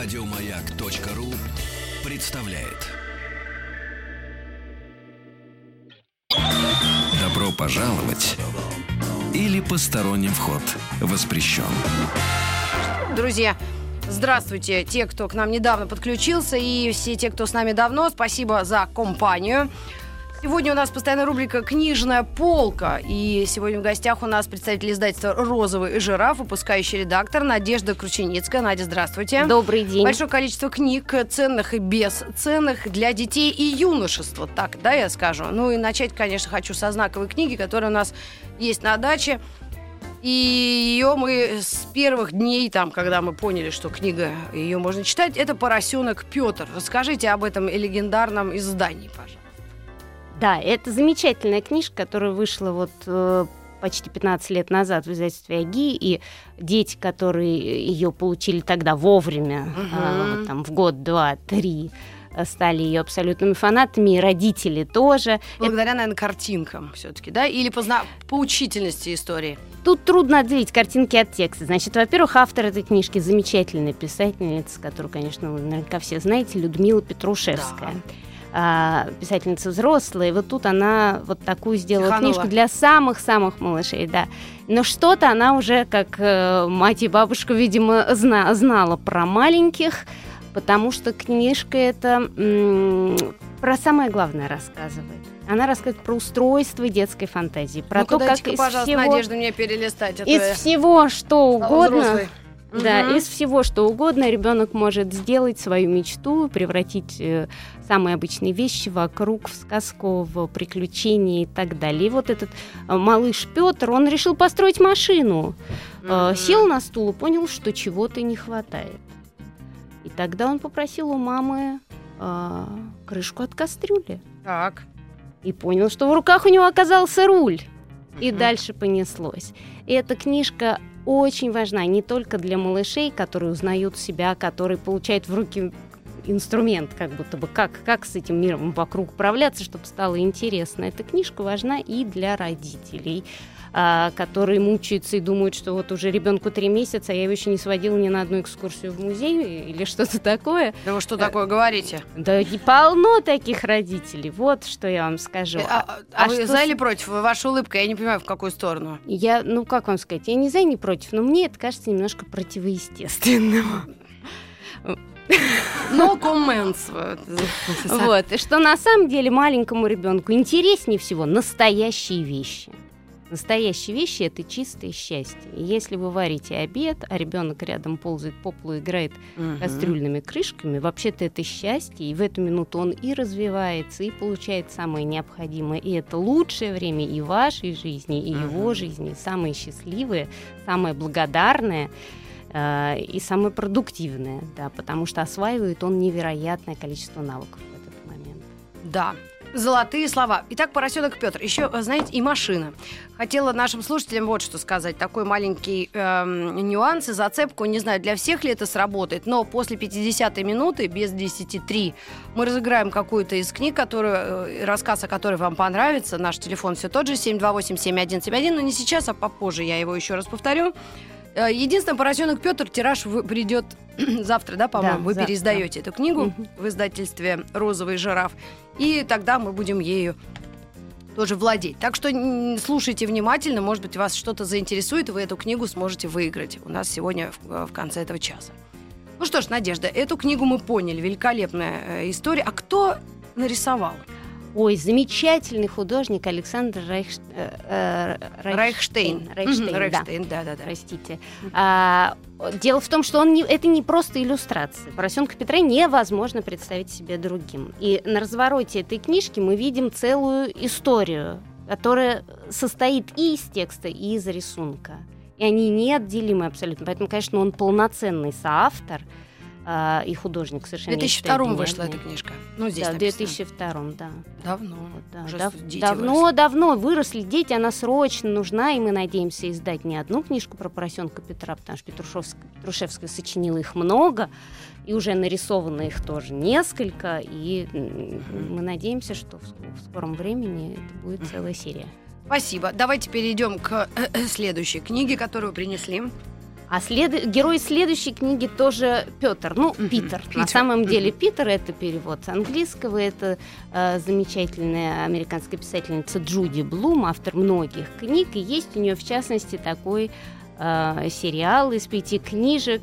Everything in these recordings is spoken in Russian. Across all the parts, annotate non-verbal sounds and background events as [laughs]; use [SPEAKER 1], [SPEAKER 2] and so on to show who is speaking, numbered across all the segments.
[SPEAKER 1] Радиомаяк.ру представляет. Добро пожаловать или посторонним вход воспрещен.
[SPEAKER 2] Друзья, здравствуйте, те, кто к нам недавно подключился, и все те, кто с нами давно, спасибо за компанию. Сегодня у нас постоянная рубрика «Книжная полка». И сегодня в гостях у нас представитель издательства «Розовый жираф», выпускающий редактор Надежда Крученицкая. Надя, здравствуйте.
[SPEAKER 3] Добрый день.
[SPEAKER 2] Большое количество книг, ценных и бесценных, для детей и юношества. Так, да, я скажу. Ну и начать, конечно, хочу со знаковой книги, которая у нас есть на даче. И ее мы с первых дней, там, когда мы поняли, что книга ее можно читать, это «Поросенок Петр». Расскажите об этом легендарном издании, пожалуйста.
[SPEAKER 3] Да, это замечательная книжка, которая вышла вот э, почти 15 лет назад в издательстве Аги, и дети, которые ее получили тогда вовремя, угу. э, вот, там, в год, два, три, стали ее абсолютными фанатами, и родители тоже.
[SPEAKER 2] Благодаря, это... наверное, картинкам все-таки, да? Или по поучительности истории?
[SPEAKER 3] Тут трудно отделить картинки от текста. Значит, во-первых, автор этой книжки замечательная писательница, которую, конечно, вы наверняка все знаете, Людмила Петрушевская. Да а, писательница взрослая, и вот тут она вот такую сделала Ханула. книжку для самых-самых малышей, да. Но что-то она уже, как э, мать и бабушка, видимо, зна- знала про маленьких, потому что книжка это про самое главное рассказывает. Она рассказывает про устройство детской фантазии, про
[SPEAKER 2] ну
[SPEAKER 3] то, как
[SPEAKER 2] из пожалуйста, всего... Надежда, мне перелистать.
[SPEAKER 3] Из всего, что угодно... Взрослый да, угу. из всего, что угодно ребенок может сделать свою мечту, превратить э, самые обычные вещи вокруг в сказку, в приключения и так далее. И вот этот э, малыш Петр, он решил построить машину, угу. сел на стул и понял, что чего-то не хватает. И тогда он попросил у мамы э, крышку от кастрюли.
[SPEAKER 2] Так.
[SPEAKER 3] И понял, что в руках у него оказался руль. И дальше понеслось. И эта книжка очень важна не только для малышей, которые узнают себя, которые получают в руки инструмент, как будто бы, как, как с этим миром вокруг управляться, чтобы стало интересно. Эта книжка важна и для родителей, а, которые мучаются и думают, что вот уже ребенку три месяца, а я его еще не сводила ни на одну экскурсию в музей или что-то такое.
[SPEAKER 2] Да вы что такое говорите?
[SPEAKER 3] Да и полно таких родителей, вот что я вам скажу.
[SPEAKER 2] А, а, а, а вы за или против? Ваша улыбка, я не понимаю, в какую сторону.
[SPEAKER 3] Я, ну как вам сказать, я не за, не против, но мне это кажется немножко противоестественным.
[SPEAKER 2] No comments.
[SPEAKER 3] Вот. И что на самом деле маленькому ребенку интереснее всего настоящие вещи. Настоящие вещи это чистое счастье. И если вы варите обед, а ребенок рядом ползает по полу, играет угу. кастрюльными крышками, вообще-то это счастье, и в эту минуту он и развивается, и получает самое необходимое. И это лучшее время и вашей жизни, и угу. его жизни, самое счастливое, самое благодарное э, и самое продуктивное, да, потому что осваивает он невероятное количество навыков в этот момент.
[SPEAKER 2] Да, Золотые слова. Итак, поросенок Петр. Еще, знаете, и машина. Хотела нашим слушателям вот что сказать. Такой маленький эм, нюанс и зацепку. Не знаю, для всех ли это сработает, но после 50-й минуты, без 10-3, мы разыграем какую-то из книг, которую, э, рассказ о которой вам понравится. Наш телефон все тот же, 728-7171, но не сейчас, а попозже. Я его еще раз повторю. Э, единственное, поросенок Петр тираж придет [clears throat] завтра, да, по-моему, да, вы завтра. переиздаете эту книгу угу. в издательстве Розовый жираф. И тогда мы будем ею тоже владеть. Так что слушайте внимательно, может быть, вас что-то заинтересует, и вы эту книгу сможете выиграть у нас сегодня в, в конце этого часа. Ну что ж, Надежда, эту книгу мы поняли, великолепная э, история. А кто нарисовал?
[SPEAKER 3] Ой, замечательный художник Александр Райх, э,
[SPEAKER 2] э, Райхштейн.
[SPEAKER 3] Райхштейн,
[SPEAKER 2] Райхштейн, да. да, да,
[SPEAKER 3] Простите. А, дело в том, что он не, это не просто иллюстрация. Поросенка Петра невозможно представить себе другим. И на развороте этой книжки мы видим целую историю, которая состоит и из текста, и из рисунка. И они неотделимы абсолютно. Поэтому, конечно, он полноценный соавтор – а, и художник совершенно.
[SPEAKER 2] В 2002 вышла эта книжка.
[SPEAKER 3] Ну, здесь да, в 2002, да.
[SPEAKER 2] Давно.
[SPEAKER 3] Да, дав- давно, выросли. давно выросли дети, она срочно нужна, и мы надеемся издать не одну книжку про поросенка Петра, потому что Петрушевская, Петрушевская сочинила их много, и уже нарисовано их тоже несколько, и мы надеемся, что в, в скором времени это будет целая серия.
[SPEAKER 2] Спасибо. Давайте перейдем к э, э, следующей книге, которую принесли.
[SPEAKER 3] А след... герой следующей книги тоже Петр, ну,
[SPEAKER 2] Мгм,
[SPEAKER 3] Питер.
[SPEAKER 2] Питер.
[SPEAKER 3] На самом деле
[SPEAKER 2] Мгм.
[SPEAKER 3] Питер это перевод с английского. Это э, замечательная американская писательница Джуди Блум, автор многих книг. И есть у нее, в частности, такой э, сериал из пяти книжек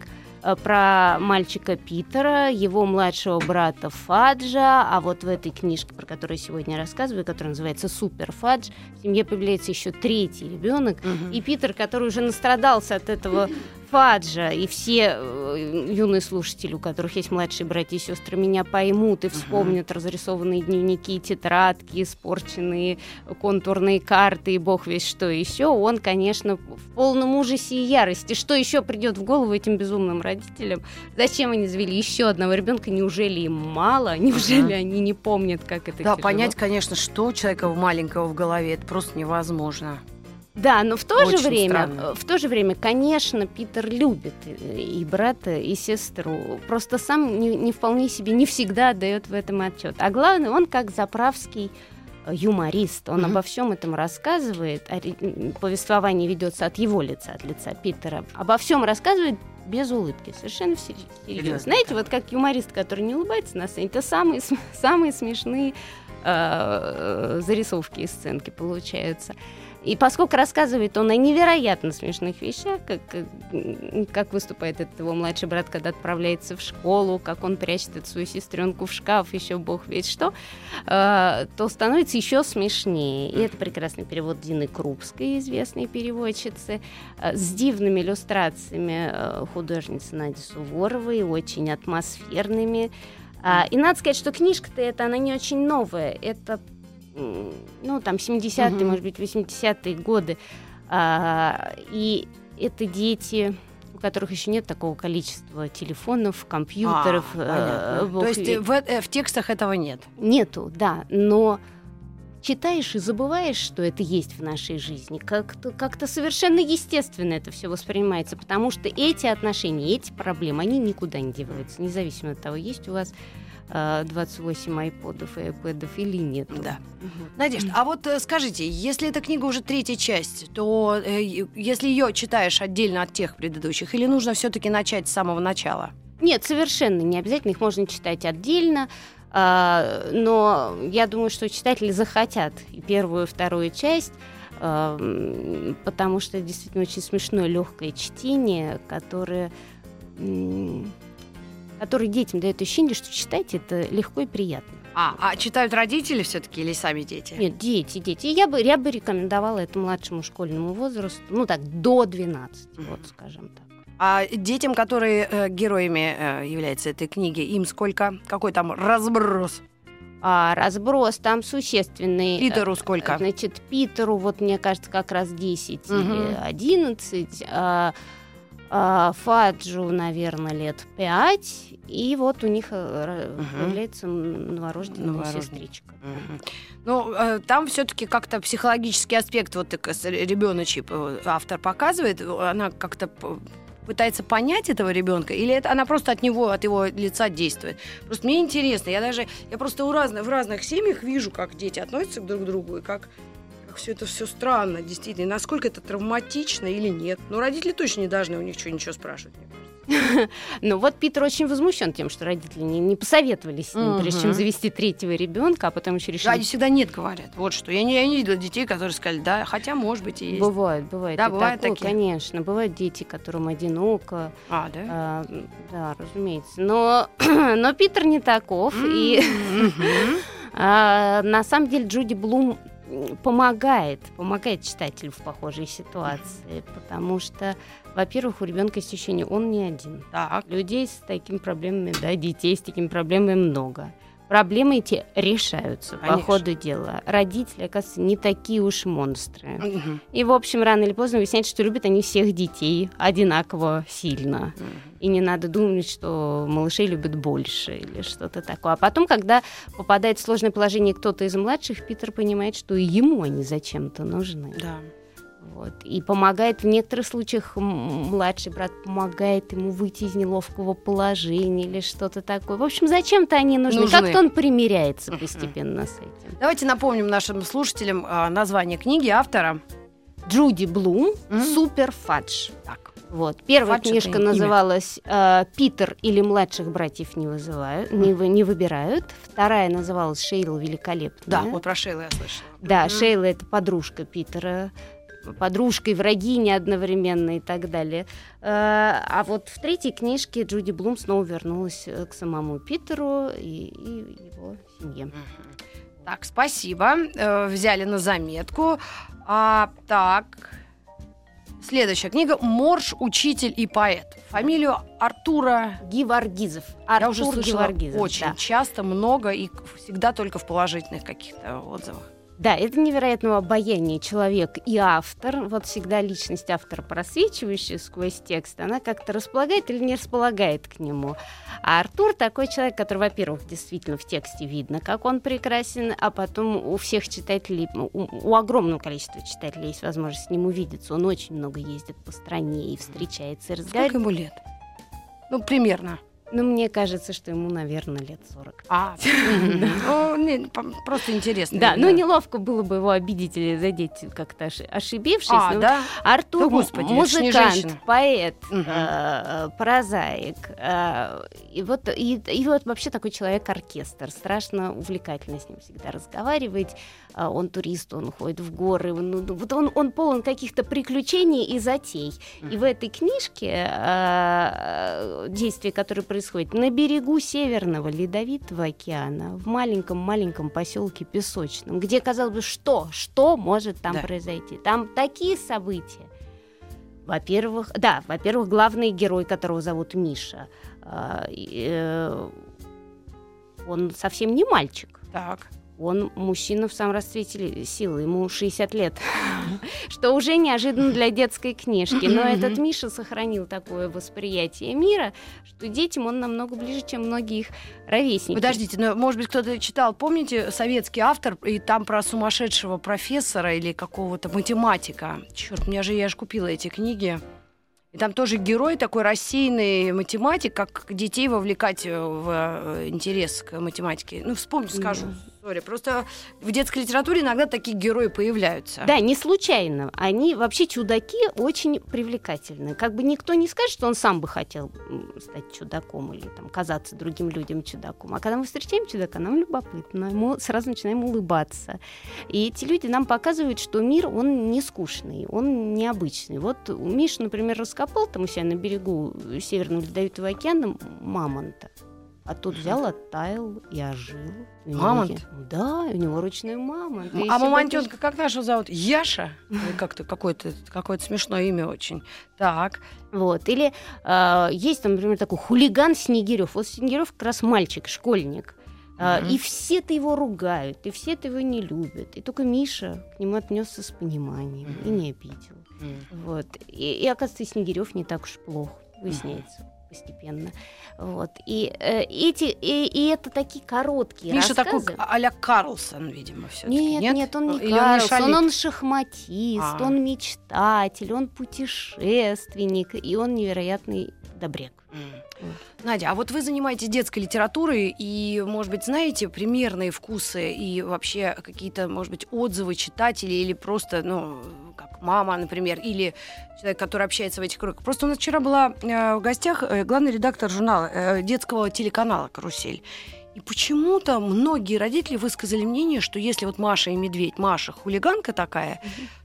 [SPEAKER 3] про мальчика Питера, его младшего брата Фаджа, а вот в этой книжке, про которую я сегодня рассказываю, которая называется «Супер Фадж», в семье появляется еще третий ребенок,
[SPEAKER 2] Мгм.
[SPEAKER 3] и Питер, который уже настрадался от этого [laughs] Фаджа, и все э, юные слушатели, у которых есть младшие братья и сестры, меня поймут и вспомнят разрисованные дневники, тетрадки, испорченные контурные карты и бог весь что еще, он, конечно, в полном ужасе и ярости. Что еще придет в голову этим безумным родителям? Зачем они завели еще одного ребенка? Неужели им мало? Неужели
[SPEAKER 2] Мгм.
[SPEAKER 3] они не помнят, как это
[SPEAKER 2] Да,
[SPEAKER 3] тяжело?
[SPEAKER 2] понять, конечно, что у человека маленького в голове, это просто невозможно.
[SPEAKER 3] Да, но в то
[SPEAKER 2] Очень
[SPEAKER 3] же время,
[SPEAKER 2] странно.
[SPEAKER 3] э, в то же время, конечно, Питер любит и, брата, и сестру. Просто сам не, не вполне себе, не всегда отдает в этом отчет. А главное, он как заправский э, юморист. Он
[SPEAKER 2] Мгм.
[SPEAKER 3] обо всем этом рассказывает. Повествование ведется от его лица, от лица Питера. Обо всем рассказывает без улыбки, совершенно всер- серьезно.
[SPEAKER 2] Серьезно,
[SPEAKER 3] Знаете, вот как юморист, который не улыбается на сцене, это самые, самые смешные э, зарисовки и сценки получаются. И поскольку рассказывает он о невероятно смешных вещах, как, м, как выступает этот его младший брат, когда отправляется в школу, как он прячет эту свою сестренку в шкаф, еще бог весь что, э, то становится еще смешнее. И это прекрасный перевод Дины Крупской, известной переводчицы, э, с дивными иллюстрациями э, художницы Нади Суворовой, очень атмосферными. А, и надо сказать, что книжка-то эта, она не очень новая. Это, ну, там, 70-е,
[SPEAKER 2] Мгм.
[SPEAKER 3] может быть, 80-е годы. А, и это дети у которых еще нет такого количества телефонов, компьютеров.
[SPEAKER 2] А,
[SPEAKER 3] э,
[SPEAKER 2] То есть э, в, э, в текстах этого нет.
[SPEAKER 3] Нету, да, но читаешь и забываешь, что это есть в нашей жизни. Как-то как совершенно естественно это все воспринимается, потому что эти отношения, эти проблемы, они никуда не деваются, независимо от того, есть у вас э, 28 айподов и айпэдов или нет.
[SPEAKER 2] Да. Надежда, а вот э, скажите, если эта книга уже третья часть, то э, если ее читаешь отдельно от тех предыдущих, или нужно все-таки начать с самого начала?
[SPEAKER 3] Нет, совершенно не обязательно, их можно читать отдельно. А, но я думаю, что читатели захотят и первую, и вторую часть, а, потому что это действительно очень смешное, легкое чтение, которое, которое детям дает ощущение, что читать это легко и приятно.
[SPEAKER 2] А, а читают родители все-таки или сами дети?
[SPEAKER 3] Нет, дети, дети. Я бы, я бы рекомендовала это младшему школьному возрасту, ну так, до 12, вот скажем так.
[SPEAKER 2] А детям, которые э, героями э, являются этой книги, им сколько? Какой там разброс?
[SPEAKER 3] А разброс там существенный.
[SPEAKER 2] Питеру сколько?
[SPEAKER 3] Значит, Питеру, вот мне кажется, как раз 10
[SPEAKER 2] Мгм.
[SPEAKER 3] или 11. А, а Фаджу, наверное, лет 5. И вот у них э,
[SPEAKER 2] Мгм.
[SPEAKER 3] появляется новорожденная
[SPEAKER 2] Новорожденная.
[SPEAKER 3] сестричка.
[SPEAKER 2] Мгм. Ну, э, там все-таки как-то психологический аспект вот ребеночий автор показывает. Она как-то пытается понять этого ребенка, или это она просто от него, от его лица действует. Просто мне интересно, я даже, я просто у разных, в разных семьях вижу, как дети относятся друг к другу, и как, как все это все странно, действительно, и насколько это травматично или нет. Но родители точно не должны у них что, ничего спрашивать, [laughs]
[SPEAKER 3] Ну вот Питер очень возмущен тем, что родители не, не посоветовались с ним, прежде чем завести третьего ребенка, а потом еще
[SPEAKER 2] Да,
[SPEAKER 3] решили
[SPEAKER 2] они всегда нет говорят. Вот что. Я не, я не видела детей, которые сказали, да, хотя, может быть, и есть.
[SPEAKER 3] Бывает, бывает.
[SPEAKER 2] Да,
[SPEAKER 3] и
[SPEAKER 2] бывают
[SPEAKER 3] такое,
[SPEAKER 2] такие.
[SPEAKER 3] конечно. Бывают дети, которым одиноко.
[SPEAKER 2] А, да?
[SPEAKER 3] а, да, разумеется. Но, [clears throat] но Питер не таков. И
[SPEAKER 2] Мгм. [laughs]
[SPEAKER 3] а, на самом деле Джуди Блум помогает, помогает читателю в похожей ситуации, потому что, во-первых, у ребенка есть ощущение, он не один.
[SPEAKER 2] Так.
[SPEAKER 3] Людей с такими проблемами, да, детей с такими проблемами много. Проблемы эти решаются по
[SPEAKER 2] Конечно.
[SPEAKER 3] ходу дела. Родители, оказывается, не такие уж монстры.
[SPEAKER 2] Мгм.
[SPEAKER 3] И, в общем, рано или поздно выясняется, что любят они всех детей одинаково сильно.
[SPEAKER 2] Мгм.
[SPEAKER 3] И не надо думать, что малышей любят больше или что-то такое. А потом, когда попадает в сложное положение кто-то из младших, Питер понимает, что и ему они зачем-то нужны.
[SPEAKER 2] Да.
[SPEAKER 3] Вот. И помогает в некоторых случаях младший брат помогает ему выйти из неловкого положения или что-то такое. В общем, зачем-то они нужны.
[SPEAKER 2] Нужны.
[SPEAKER 3] Как-то он примиряется постепенно с этим.
[SPEAKER 2] Давайте напомним нашим слушателям а, название книги автора.
[SPEAKER 3] Джуди Блум
[SPEAKER 2] Мгм.
[SPEAKER 3] «Супер Фадж».
[SPEAKER 2] Так.
[SPEAKER 3] Вот. Первая
[SPEAKER 2] Фальшивое
[SPEAKER 3] книжка называлась э, «Питер или младших братьев не, вызывают, не, вы- не выбирают». Вторая называлась «Шейла великолепная».
[SPEAKER 2] Да, вот про Шейлу я слышала.
[SPEAKER 3] Да,
[SPEAKER 2] Мгм.
[SPEAKER 3] Шейла это подружка Питера, подружка и врагиня одновременно и так далее. Э, А вот в третьей книжке Джуди Блум снова вернулась э, к самому Питеру и, и его семье.
[SPEAKER 2] Так, спасибо. Э, взяли на заметку. А, так. Следующая книга «Морж, учитель и поэт». Фамилию Артура
[SPEAKER 3] Гиваргизов.
[SPEAKER 2] я
[SPEAKER 3] Артур
[SPEAKER 2] уже слышала
[SPEAKER 3] Гиваргизов,
[SPEAKER 2] очень
[SPEAKER 3] да.
[SPEAKER 2] часто, много и всегда только в положительных каких-то отзывах.
[SPEAKER 3] Да, это невероятного обаяния человек и автор. Вот всегда личность автора, просвечивающая сквозь текст, она как-то располагает или не располагает к нему. А Артур такой человек, который, во-первых, действительно в тексте видно, как он прекрасен, а потом у всех читателей, у, у огромного количества читателей есть возможность с ним увидеться. Он очень много ездит по стране и встречается, и
[SPEAKER 2] Сколько
[SPEAKER 3] разговаривает.
[SPEAKER 2] ему лет? Ну, примерно.
[SPEAKER 3] Ну, мне кажется, что ему, наверное, лет 40.
[SPEAKER 2] А, [laughs] ну, просто интересно.
[SPEAKER 3] Да, ну неловко было бы его обидеть или задеть как-то оши- ошибившись.
[SPEAKER 2] А, да?
[SPEAKER 3] Артур музыкант, поэт, э, прозаик. э, и вот и вот вообще такой человек-оркестр. Страшно увлекательно с ним всегда разговаривать. А, он турист, он ходит в горы. ну, вот он, он полон каких-то приключений и затей. И в этой книжке э, действие, которое происходит на берегу Северного Ледовитого океана, в маленьком-маленьком поселке Песочном, где, казалось бы, что? Что может там
[SPEAKER 2] Да.
[SPEAKER 3] произойти? Там такие события. Во-первых, да, во-первых, главный герой, которого зовут Миша, э, э, он совсем не мальчик.
[SPEAKER 2] Так.
[SPEAKER 3] Он мужчина в самом расцвете силы, ему 60 лет, [laughs] что уже неожиданно для детской книжки. Но этот Миша сохранил такое восприятие мира, что детям он намного ближе, чем многие их ровесники.
[SPEAKER 2] Подождите, ну, может быть, кто-то читал, помните, советский автор, и там про сумасшедшего профессора или какого-то математика. Черт, меня же, я же купила эти книги. И там тоже герой такой рассеянный математик, как детей вовлекать э, в э, интерес к математике. Ну, вспомню, скажу. Сори, просто в детской литературе иногда такие герои появляются.
[SPEAKER 3] Да, не случайно. Они вообще чудаки очень привлекательны. Как бы никто не скажет, что он сам бы хотел стать чудаком или там, казаться другим людям чудаком. А когда мы встречаем чудака, нам любопытно. Мы сразу начинаем улыбаться. И эти люди нам показывают, что мир, он не скучный, он необычный. Вот Миша, например, раскопал там у себя на берегу Северного Ледовитого океана мамонта. А тут взял, оттаял и ожил. У него
[SPEAKER 2] Мамонт?
[SPEAKER 3] Да, у него ручной мамонт. И
[SPEAKER 2] А мамонтенка как нашего зовут? Яша? Или как-то какое-то какое смешное имя очень. Так.
[SPEAKER 3] Вот. Или э, есть, там, например, такой хулиган Снегирев. Вот Снегирев как раз мальчик, школьник.
[SPEAKER 2] Мгм.
[SPEAKER 3] И все-то его ругают, и все-то его не любят. И только Миша к нему отнесся с пониманием и не обидел. Вот. И, и оказывается, Снегирев не так уж плох, выясняется постепенно. Вот. И э, эти, и, и это такие короткие
[SPEAKER 2] Миша такой
[SPEAKER 3] рассказы.
[SPEAKER 2] а-ля Карлсон, видимо, все
[SPEAKER 3] Нет, нет, он не
[SPEAKER 2] Или он не
[SPEAKER 3] Карлсон, он шахматист,
[SPEAKER 2] А.
[SPEAKER 3] он мечтатель, он путешественник, и он невероятный добряк.
[SPEAKER 2] Надя, а вот вы занимаетесь детской литературой и, может быть, знаете примерные вкусы и вообще какие-то, может быть, отзывы читателей или просто, ну, как мама, например, или человек, который общается в этих кругах. Просто у нас вчера была э, в гостях э, главный редактор журнала э, детского телеканала «Карусель». И почему-то многие родители высказали мнение, что если вот Маша и Медведь, Маша хулиганка такая,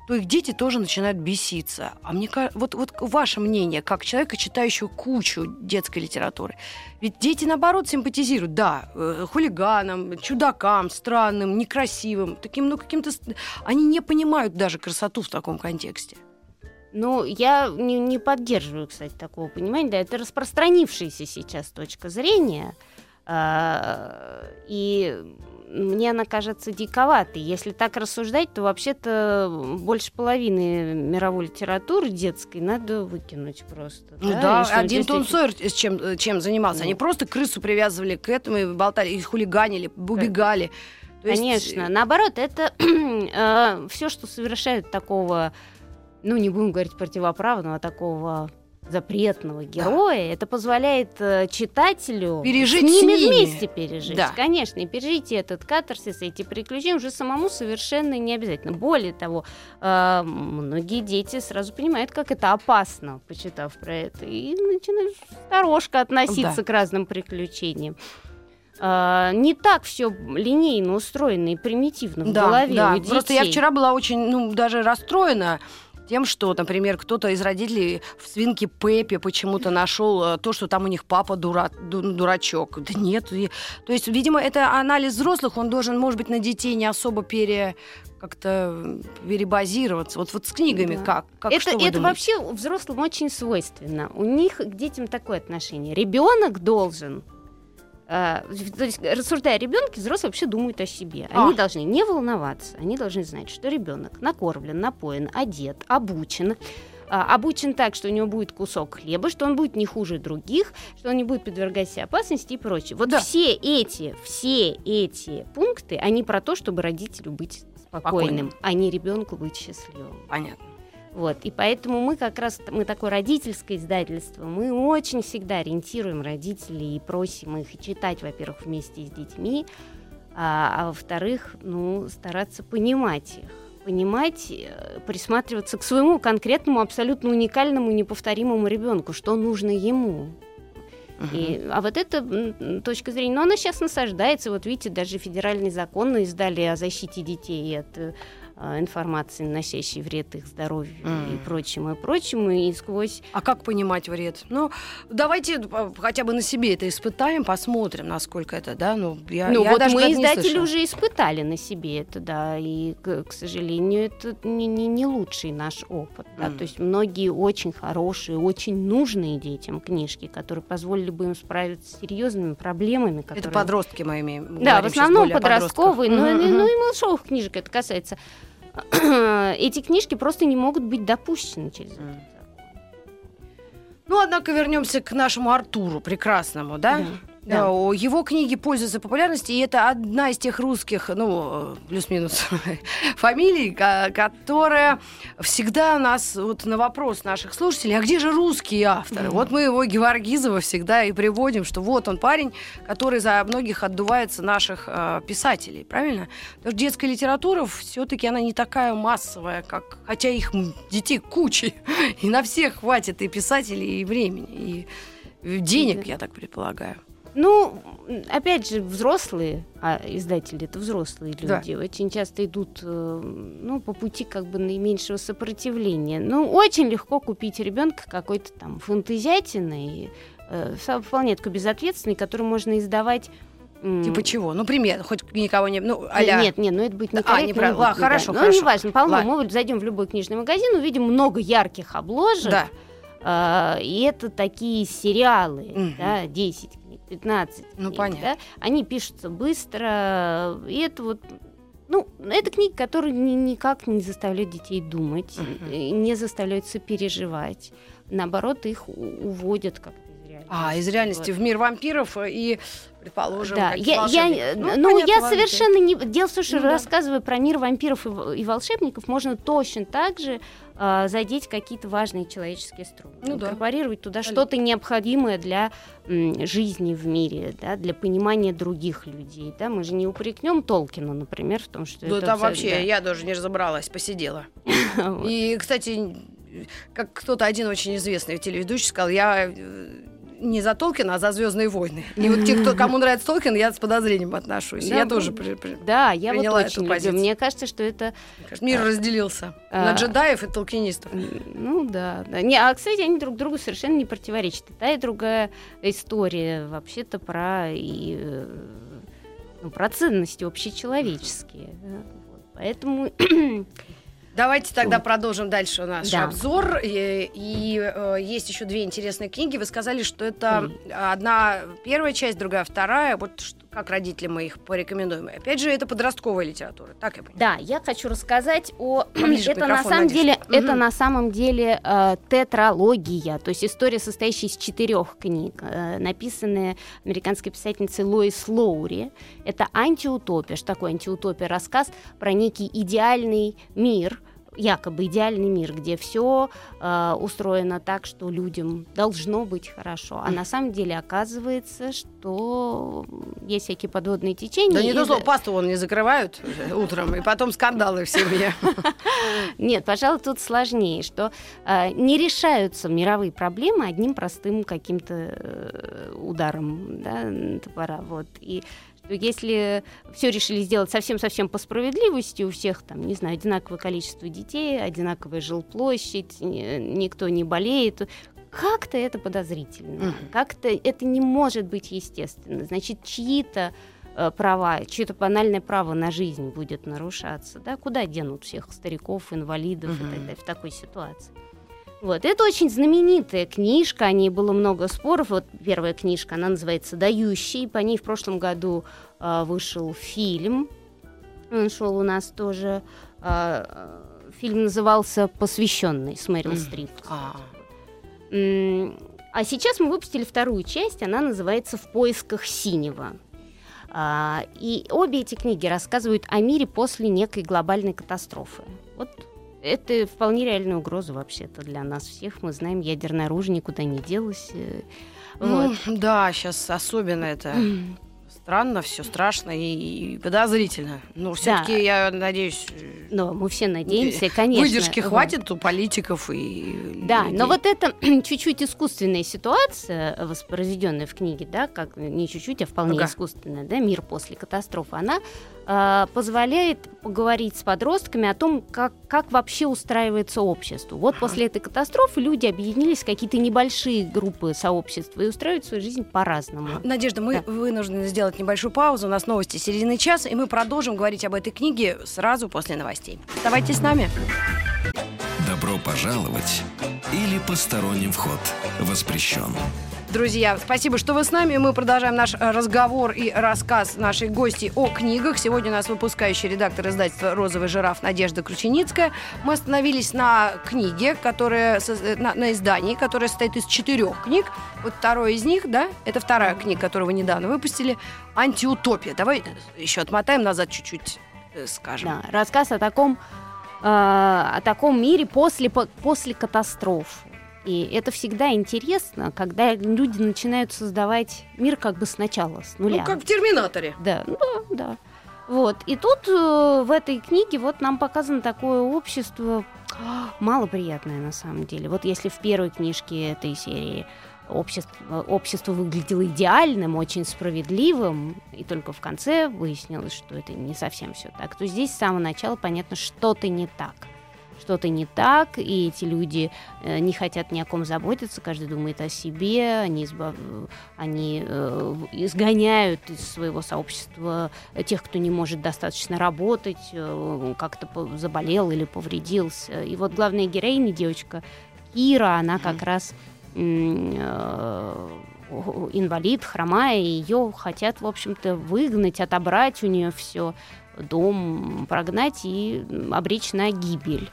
[SPEAKER 2] то их дети тоже начинают беситься. А мне кажется, вот, вот ваше мнение, как человека, читающего кучу детской литературы. Ведь дети, наоборот, симпатизируют, да, э, хулиганам, чудакам, странным, некрасивым, таким, ну, каким-то... Они не понимают даже красоту в таком контексте.
[SPEAKER 3] Ну, я не, не поддерживаю, кстати, такого понимания. Да, это распространившаяся сейчас точка зрения. А, И мне она кажется диковатой. Если так рассуждать, то вообще-то больше половины мировой литературы детской надо выкинуть просто.
[SPEAKER 2] Ну да,
[SPEAKER 3] если
[SPEAKER 2] один Том Сойер с чем, э, чем занимался. Они
[SPEAKER 3] Ну.
[SPEAKER 2] просто крысу привязывали к этому и болтали, и хулиганили, убегали. То есть,
[SPEAKER 3] Конечно.
[SPEAKER 2] э,
[SPEAKER 3] Наоборот, это [clears throat] все, что совершают такого, ну, не будем говорить противоправного, а такого запретного героя, это позволяет э, читателю
[SPEAKER 2] Пережить
[SPEAKER 3] с ними,
[SPEAKER 2] с ними.
[SPEAKER 3] вместе пережить.
[SPEAKER 2] Да.
[SPEAKER 3] Конечно, и пережить этот катарсис, эти приключения уже самому совершенно не обязательно. Более того, э, многие дети сразу понимают, как это опасно, почитав про это, и начинают осторожно относиться
[SPEAKER 2] Да.
[SPEAKER 3] к разным приключениям. А, не так все линейно устроено и примитивно в
[SPEAKER 2] Да,
[SPEAKER 3] голове
[SPEAKER 2] да.
[SPEAKER 3] у детей.
[SPEAKER 2] Просто я вчера была очень, ну, даже расстроена тем, что, например, кто-то из родителей в свинке Пепе почему-то нашел э, то, что там у них папа дура- ду- дурачок. Да нет. то есть, видимо, это анализ взрослых, он должен, может быть, на детей не особо пере как-то перебазироваться. Вот, вот с книгами
[SPEAKER 3] Да.
[SPEAKER 2] как? как
[SPEAKER 3] это это
[SPEAKER 2] думаете?
[SPEAKER 3] вообще взрослым очень свойственно. У них к детям такое отношение. Ребенок должен то есть, рассуждая о ребенке, взрослые вообще думают о себе. Они
[SPEAKER 2] А.
[SPEAKER 3] должны не волноваться, они должны знать, что ребенок накормлен, напоен, одет, обучен. а, обучен так, что у него будет кусок хлеба, что он будет не хуже других, что он не будет подвергать себе опасности и прочее. Вот
[SPEAKER 2] Да.
[SPEAKER 3] все эти, все эти пункты, они про то, чтобы родителю быть спокойным,
[SPEAKER 2] Спокойным.
[SPEAKER 3] а не ребенку быть счастливым.
[SPEAKER 2] Понятно.
[SPEAKER 3] Вот, и поэтому мы как раз, мы такое родительское издательство, мы очень всегда ориентируем родителей и просим их читать, во-первых, вместе с детьми, а, а во-вторых, ну, стараться понимать их понимать, э, присматриваться к своему конкретному, абсолютно уникальному, неповторимому ребенку, что нужно ему. И, а вот эта точка зрения, но она сейчас насаждается. Вот видите, даже федеральный закон издали о защите детей от э, информации, наносящей вред их здоровью и
[SPEAKER 2] М.
[SPEAKER 3] прочему, и прочему. И сквозь...
[SPEAKER 2] А как понимать вред? Ну, давайте э, хотя бы на себе это испытаем, посмотрим, насколько это, да? Ну, я,
[SPEAKER 3] ну
[SPEAKER 2] я
[SPEAKER 3] вот
[SPEAKER 2] даже
[SPEAKER 3] мы, издатели, уже испытали на себе это, да. И, к, к сожалению, это не, не, не лучший наш опыт. Да?
[SPEAKER 2] М.
[SPEAKER 3] То есть многие очень хорошие, очень нужные детям книжки, которые позволили бы им справиться с серьезными проблемами. Которые...
[SPEAKER 2] Это подростки мы имеем.
[SPEAKER 3] Да, в основном подростковые, но, и- ну
[SPEAKER 2] мгм.
[SPEAKER 3] и малышовых книжек это касается. [clears throat] Эти книжки просто не могут быть допущены через этот закон.
[SPEAKER 2] Ну, однако вернемся к нашему Артуру прекрасному, да?
[SPEAKER 3] Да,
[SPEAKER 2] Да, о, Его книги пользуются популярностью, и это одна из тех русских, ну, э, плюс-минус, [laughs] фамилий, ко- которая всегда нас, вот на вопрос наших слушателей, а где же русские авторы?
[SPEAKER 3] Мгм.
[SPEAKER 2] Вот мы его Геворгизова всегда и приводим, что вот он парень, который за многих отдувается наших э, писателей, правильно? Потому что детская литература все-таки она не такая массовая, как, хотя их детей кучи, [laughs] и на всех хватит и писателей, и времени, и денег,
[SPEAKER 3] Да.
[SPEAKER 2] я так предполагаю.
[SPEAKER 3] Ну, опять же, взрослые, а издатели это взрослые
[SPEAKER 2] Да.
[SPEAKER 3] люди, очень часто идут э, ну, по пути как бы наименьшего сопротивления. Ну, очень легко купить ребенка какой-то там фантазиатиной, э, вполне такой безответственный, который можно издавать.
[SPEAKER 2] Типа чего? Ну, пример, хоть никого не... Ну,
[SPEAKER 3] Да,
[SPEAKER 2] а
[SPEAKER 3] Нет, нет, ну это будет
[SPEAKER 2] А,
[SPEAKER 3] некорректно.
[SPEAKER 2] неправильно.
[SPEAKER 3] не
[SPEAKER 2] Ладно,
[SPEAKER 3] будет,
[SPEAKER 2] хорошо,
[SPEAKER 3] да.
[SPEAKER 2] хорошо.
[SPEAKER 3] Ну, неважно, полно.
[SPEAKER 2] Ладно.
[SPEAKER 3] Мы зайдем в любой книжный магазин, увидим много ярких обложек.
[SPEAKER 2] Да.
[SPEAKER 3] а, и это такие сериалы,
[SPEAKER 2] Мгм.
[SPEAKER 3] да, 10 книг, 15
[SPEAKER 2] Ну,
[SPEAKER 3] книг,
[SPEAKER 2] понятно.
[SPEAKER 3] да. Они пишутся быстро, и это вот ну, это книги, которые ни- никак не заставляют детей думать, э, не заставляют сопереживать. Наоборот, их уводят как-то из реальности.
[SPEAKER 2] А, из реальности
[SPEAKER 3] Вот.
[SPEAKER 2] в мир вампиров и, предположим,
[SPEAKER 3] Да, я, я,
[SPEAKER 2] волшебников.
[SPEAKER 3] ну,
[SPEAKER 2] понятно,
[SPEAKER 3] я совершенно не... Дело в том, что
[SPEAKER 2] Ну да.
[SPEAKER 3] рассказывая про мир вампиров и, и волшебников, можно точно так же а, задеть какие-то важные человеческие струны.
[SPEAKER 2] Ну да.
[SPEAKER 3] инкорпорировать туда
[SPEAKER 2] Конечно.
[SPEAKER 3] что-то необходимое для м, жизни в мире, да, для понимания других людей. Да? Мы же не упрекнем Толкина, например, в том, что
[SPEAKER 2] Да
[SPEAKER 3] это...
[SPEAKER 2] там вообще,
[SPEAKER 3] да.
[SPEAKER 2] я даже не разобралась, посидела. [laughs] И, кстати, как кто-то один очень известный телеведущий сказал, я э, не за Толкина, а за Звездные войны. И вот те, кто, [laughs] кому нравится Толкин, я с подозрением отношусь.
[SPEAKER 3] Да,
[SPEAKER 2] я
[SPEAKER 3] ну,
[SPEAKER 2] тоже при- при-
[SPEAKER 3] Да, я вот
[SPEAKER 2] приняла эту
[SPEAKER 3] очень люблю.
[SPEAKER 2] позицию.
[SPEAKER 3] Мне кажется, что это
[SPEAKER 2] мир разделился
[SPEAKER 3] А.
[SPEAKER 2] на джедаев и толкинистов.
[SPEAKER 3] Ну да, да. Не, а кстати, они друг другу совершенно не противоречат. И та и другая история вообще-то про и, э, ну, про ценности общечеловеческие. да. Вот. Поэтому [clears throat]
[SPEAKER 2] Давайте тогда продолжим дальше наш
[SPEAKER 3] Да.
[SPEAKER 2] обзор. И, и, э, есть еще две интересные книги. Вы сказали, что это одна первая часть, другая вторая. Вот ш- как родители мы их порекомендуем. Опять же, это подростковая литература. Так я понимаю.
[SPEAKER 3] да, я хочу рассказать о [clears throat] [clears throat]
[SPEAKER 2] Поближе
[SPEAKER 3] это на самом
[SPEAKER 2] Надюш.
[SPEAKER 3] деле
[SPEAKER 2] Мгм.
[SPEAKER 3] это на самом деле э, тетралогия, то есть история, состоящая из четырех книг, э, написанная американской писательницей Лоис Лоури. Это антиутопия. Что такое антиутопия? Рассказ про некий идеальный мир, якобы идеальный мир, где все э, устроено так, что людям должно быть хорошо. А на самом деле оказывается, что есть всякие подводные течения.
[SPEAKER 2] Да не то слово, пасту он не закрывают утром, и потом скандалы в семье. [laughs]
[SPEAKER 3] Нет, пожалуй, тут сложнее, что э, не решаются мировые проблемы одним простым каким-то э, ударом да, топора. Вот. И если все решили сделать совсем-совсем по справедливости, у всех там, не знаю, одинаковое количество детей, одинаковая жилплощадь, никто не болеет, как-то это подозрительно, mm-hmm. как-то это не может быть естественно. Значит, чьи-то э, права, чье-то банальное право на жизнь будет нарушаться, да, куда денут всех стариков, инвалидов mm-hmm. и так далее в такой ситуации. Вот, это очень знаменитая книжка, о ней было много споров. Вот первая книжка, она называется «Дающий», по ней в прошлом году э, вышел фильм, он шел у нас тоже. Э, фильм назывался «Посвященный» с Мэрил Стрип. А. а сейчас мы выпустили вторую часть, она называется «В поисках синего». А, и обе эти книги рассказывают о мире после некой глобальной катастрофы. Вот это вполне реальная угроза вообще-то для нас всех. Мы знаем, ядерное оружие никуда не делось. Э,
[SPEAKER 2] ну, вот. Да, сейчас особенно это странно, все страшно и, подозрительно. Но все-таки да. я надеюсь.
[SPEAKER 3] Э, но мы все надеемся, конечно.
[SPEAKER 2] Выдержки хватит у политиков и.
[SPEAKER 3] Да, людей. но вот это [clears throat] чуть-чуть искусственная ситуация, воспроизведенная в книге, да, как не чуть-чуть, а вполне ага. искусственная, да, мир после катастрофы, она э, позволяет поговорить с подростками о том, как, как вообще устраивается общество. Вот ага. после этой катастрофы люди объединились в какие-то небольшие группы сообщества и устраивают свою жизнь по-разному.
[SPEAKER 2] Надежда, мы да. вынуждены сделать небольшую паузу. У нас новости середины часа, и мы продолжим говорить об этой книге сразу после новостей. Оставайтесь с нами.
[SPEAKER 1] Добро пожаловать или посторонним вход воспрещен.
[SPEAKER 2] Друзья, спасибо, что вы с нами. Мы продолжаем наш разговор и рассказ нашей гости о книгах. Сегодня у нас выпускающий редактор издательства «Розовый жираф» Надежда Крученицкая. Мы остановились на книге, которая, на, на издании, которое состоит из четырех книг. Вот второй из них, да, это вторая книга, которую вы недавно выпустили, «Антиутопия». Давай еще отмотаем назад чуть-чуть, э, скажем.
[SPEAKER 3] Да, рассказ о таком, э, о таком мире после, после катастроф и это всегда интересно, когда люди начинают создавать мир как бы сначала, с нуля.
[SPEAKER 2] Ну, как в «Терминаторе».
[SPEAKER 3] Да, да, да. Вот. И тут э, в этой книге вот нам показано такое общество малоприятное на самом деле. Вот если в первой книжке этой серии общество, общество выглядело идеальным, очень справедливым, и только в конце выяснилось, что это не совсем все так, то здесь с самого начала понятно, что-то не так что-то не так, и эти люди э, не хотят ни о ком заботиться, каждый думает о себе, они, избав... они э, изгоняют из своего сообщества тех, кто не может достаточно работать, э, как-то заболел или повредился. И вот главная героиня, девочка Кира, она как раз инвалид, хромая, и ее хотят, в общем-то, выгнать, отобрать у нее все, дом прогнать и обречь на гибель.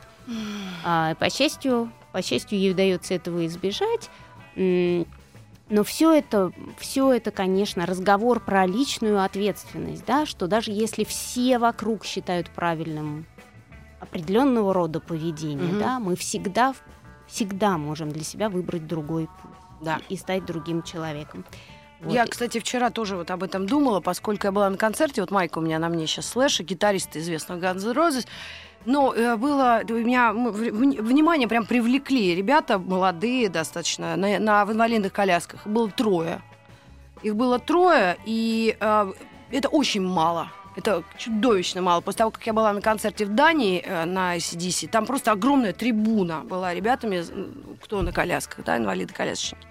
[SPEAKER 3] А, по счастью, по счастью, ей удается этого избежать. Но все это, все это, конечно, разговор про личную ответственность, да, что даже если все вокруг считают правильным определенного рода поведение, угу. да, мы всегда, всегда можем для себя выбрать другой путь да. и, и стать другим человеком.
[SPEAKER 2] Вот. Я, кстати, вчера тоже вот об этом думала, поскольку я была на концерте, вот Майка у меня на мне сейчас слэша, гитарист известного Guns N' Roses, но э, было, у меня внимание прям привлекли ребята молодые достаточно, на, на в инвалидных колясках. Было трое. Их было трое, и э, это очень мало. Это чудовищно мало. После того, как я была на концерте в Дании э, на CDC, там просто огромная трибуна была ребятами, кто на колясках, да, инвалиды-колясочники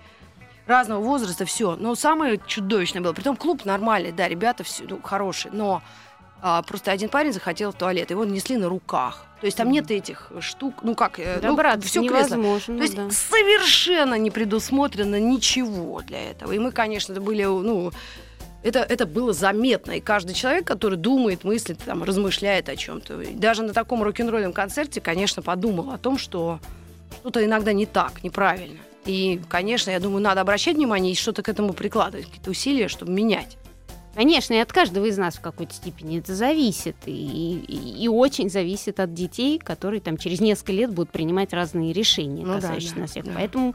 [SPEAKER 2] разного возраста, все. Но самое чудовищное было. Притом клуб нормальный, да, ребята все ну, хорошие, но а, просто один парень захотел в туалет, его несли на руках. То есть там нет этих штук, ну как,
[SPEAKER 3] э, ну, брат, все невозможно.
[SPEAKER 2] То есть да. совершенно не предусмотрено ничего для этого. И мы, конечно, это были, ну, это, это было заметно. И каждый человек, который думает, мыслит, там, размышляет о чем-то, даже на таком рок-н-ролльном концерте, конечно, подумал о том, что что-то иногда не так, неправильно. И, конечно, я думаю, надо обращать внимание и что-то к этому прикладывать, какие-то усилия, чтобы менять
[SPEAKER 3] Конечно, и от каждого из нас в какой-то степени это зависит. И, и, и очень зависит от детей, которые там через несколько лет будут принимать разные решения, ну, касающиеся да, нас всех. Да. Поэтому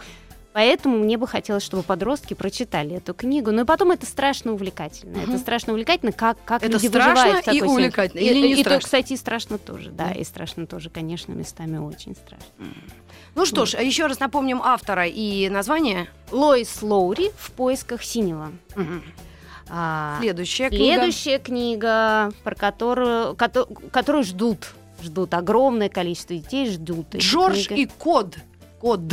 [SPEAKER 3] Поэтому мне бы хотелось, чтобы подростки прочитали эту книгу. Ну и потом это страшно увлекательно. Угу. Это страшно увлекательно, как, как
[SPEAKER 2] это
[SPEAKER 3] люди
[SPEAKER 2] страшно
[SPEAKER 3] выживают в такой
[SPEAKER 2] и увлекательно. Или
[SPEAKER 3] и,
[SPEAKER 2] не
[SPEAKER 3] и,
[SPEAKER 2] страшно?
[SPEAKER 3] то, кстати, и страшно тоже, да, и страшно тоже, конечно, местами очень страшно.
[SPEAKER 2] Ну что ж, еще раз напомним автора и название.
[SPEAKER 3] Лоис Лоури в поисках синего.
[SPEAKER 2] Угу. А, следующая книга.
[SPEAKER 3] Следующая книга, про которую, ко- которую ждут, ждут огромное количество детей, ждут.
[SPEAKER 2] Джордж и Код. Код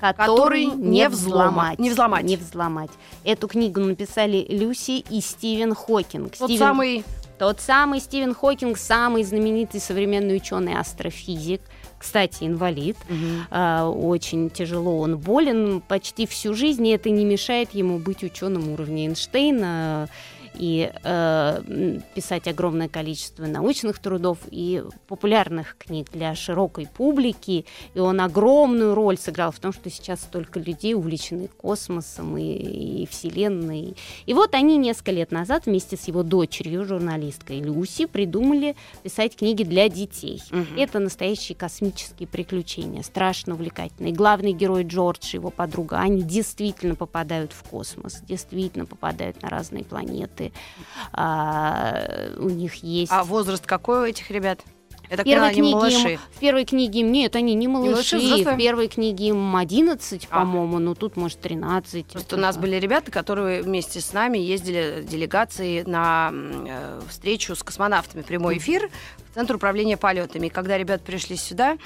[SPEAKER 3] который, не взломать.
[SPEAKER 2] Не взломать.
[SPEAKER 3] Не взломать. Эту книгу написали Люси и Стивен Хокинг.
[SPEAKER 2] Тот
[SPEAKER 3] Стивен...
[SPEAKER 2] самый...
[SPEAKER 3] Тот самый Стивен Хокинг, самый знаменитый современный ученый астрофизик, кстати, инвалид, угу. очень тяжело он болен. Почти всю жизнь, и это не мешает ему быть ученым уровня Эйнштейна и э, писать огромное количество научных трудов и популярных книг для широкой публики. И он огромную роль сыграл в том, что сейчас столько людей увлечены космосом и, и Вселенной. И вот они несколько лет назад вместе с его дочерью, журналисткой Люси, придумали писать книги для детей. Угу. Это настоящие космические приключения, страшно увлекательные. Главный герой Джордж и его подруга, они действительно попадают в космос, действительно попадают на разные планеты А, у них есть...
[SPEAKER 2] А возраст какой у этих ребят?
[SPEAKER 3] Это первой книге малыши. Им, в первой книге им, нет, они не малыши. Не малыши в первой книге им 11, а. по-моему, но тут, может, 13.
[SPEAKER 2] Просто у нас были ребята, которые вместе с нами ездили делегации на э, встречу с космонавтами, прямой эфир в Центр управления полетами. И когда ребята пришли сюда,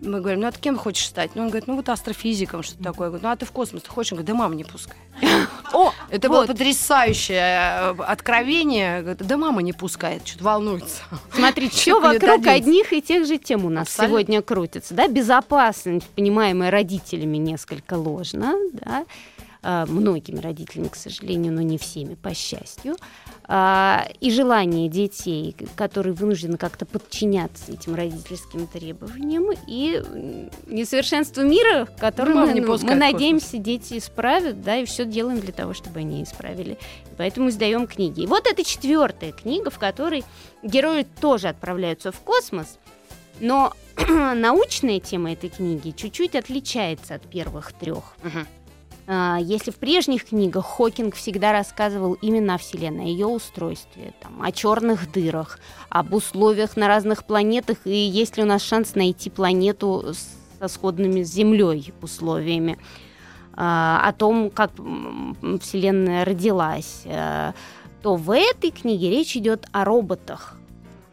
[SPEAKER 2] мы говорим, ну а ты кем хочешь стать? Ну он говорит, ну вот астрофизиком, что-то такое. Я говорю, ну а ты в космос ты хочешь? Он говорит, да мама не пускай. [laughs] О, это было потрясающее э, откровение. Говорит, да мама не пускает, что-то волнуется. [laughs]
[SPEAKER 3] Смотри, все вокруг одних и тех же тем у нас сегодня крутится. Да? Безопасность, понимаемая родителями, несколько ложно, да? А, многими родителями, к сожалению, но не всеми, по счастью. А, и желание детей, которые вынуждены как-то подчиняться этим родительским требованиям, и несовершенство мира, которое ну, мы, мы надеемся, дети исправят, да, и все делаем для того, чтобы они исправили. Поэтому издаем книги. И вот это четвертая книга, в которой герои тоже отправляются в космос, но [clears throat] научная тема этой книги чуть-чуть отличается от первых трех. Uh-huh. А, если в прежних книгах Хокинг всегда рассказывал именно о Вселенной, о ее устройстве, там, о черных дырах, об условиях на разных планетах, и есть ли у нас шанс найти планету со сходными с Землей условиями, а, о том, как Вселенная родилась, э, то в этой книге речь идет о роботах,